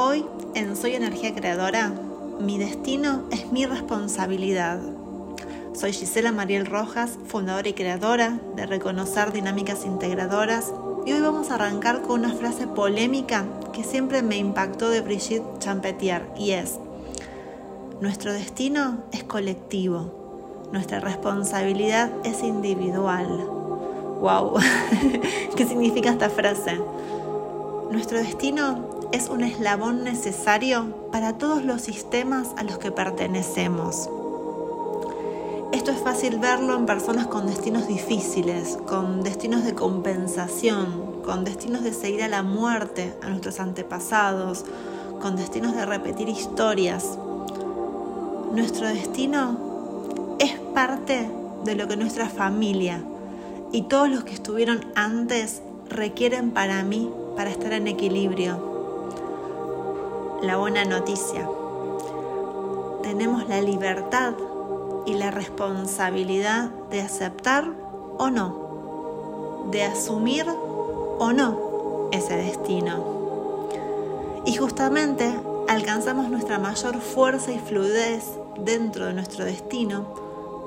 Hoy en Soy Energía Creadora, mi destino es mi responsabilidad. Soy Gisela Mariel Rojas, fundadora y creadora de Reconocer Dinámicas Integradoras y hoy vamos a arrancar con una frase polémica que siempre me impactó de Brigitte Champetier y es, nuestro destino es colectivo, nuestra responsabilidad es individual. ¡Wow! ¿Qué significa esta frase? Nuestro destino es un eslabón necesario para todos los sistemas a los que pertenecemos. Esto es fácil verlo en personas con destinos difíciles, con destinos de compensación, con destinos de seguir a la muerte, a nuestros antepasados, con destinos de repetir historias. Nuestro destino es parte de lo que nuestra familia y todos los que estuvieron antes requieren para mí para estar en equilibrio, la buena noticia. Tenemos la libertad y la responsabilidad de aceptar o no, de asumir o no ese destino. Y justamente alcanzamos nuestra mayor fuerza y fluidez dentro de nuestro destino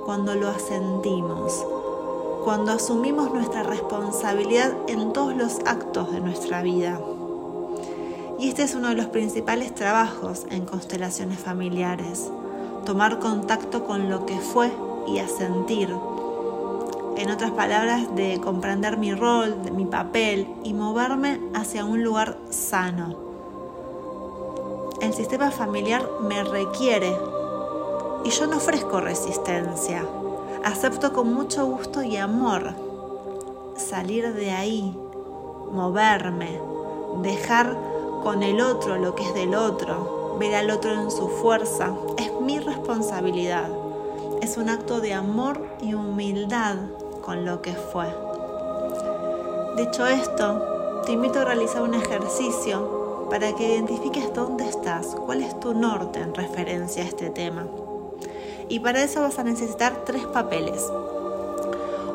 cuando lo asentimos, cuando asumimos nuestra responsabilidad en todos los actos de nuestra vida. Y este es uno de los principales trabajos en constelaciones familiares, tomar contacto con lo que fue y asentir. En otras palabras, de comprender mi rol, mi papel y moverme hacia un lugar sano. El sistema familiar me requiere y yo no ofrezco resistencia. Acepto con mucho gusto y amor salir de ahí, moverme, dejar con el otro lo que es del otro, ver al otro en su fuerza, es mi responsabilidad. Es un acto de amor y humildad con lo que fue. Dicho esto, te invito a realizar un ejercicio para que identifiques dónde estás, cuál es tu norte en referencia a este tema. Y para eso vas a necesitar tres papeles.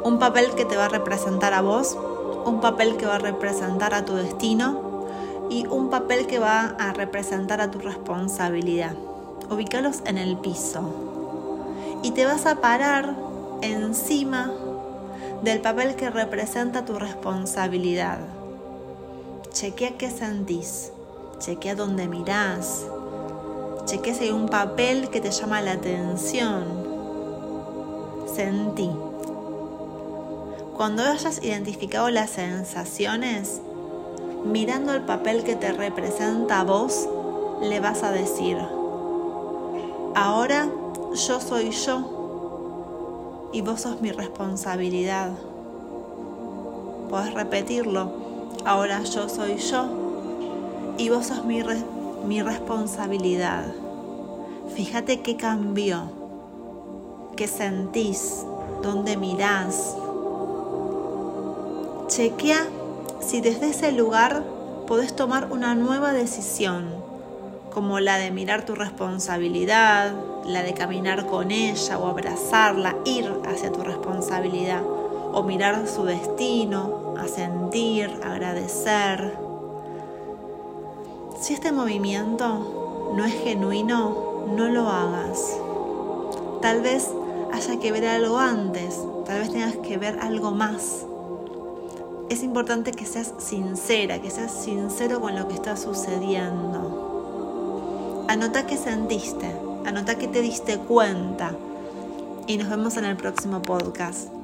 Un papel que te va a representar a vos, un papel que va a representar a tu destino y un papel que va a representar a tu responsabilidad. Ubícalos en el piso. Y te vas a parar encima del papel que representa tu responsabilidad. Chequea qué sentís, chequea dónde mirás, chequea si hay un papel que te llama la atención. Sentí. Cuando hayas identificado las sensaciones, mirando el papel que te representa a vos, le vas a decir, ahora yo soy yo y vos sos mi responsabilidad. Podés repetirlo, ahora yo soy yo y vos sos mi, mi responsabilidad. Fíjate qué cambió, qué sentís, dónde mirás. Chequea si desde ese lugar podés tomar una nueva decisión, como la de mirar tu responsabilidad, la de caminar con ella o abrazarla, ir hacia tu responsabilidad, o mirar su destino, asentir, agradecer. Si este movimiento no es genuino, no lo hagas. Tal vez haya que ver algo antes, tal vez tengas que ver algo más es importante que seas sincera, que seas sincero con lo que está sucediendo. Anota qué sentiste, anota que te diste cuenta y nos vemos en el próximo podcast.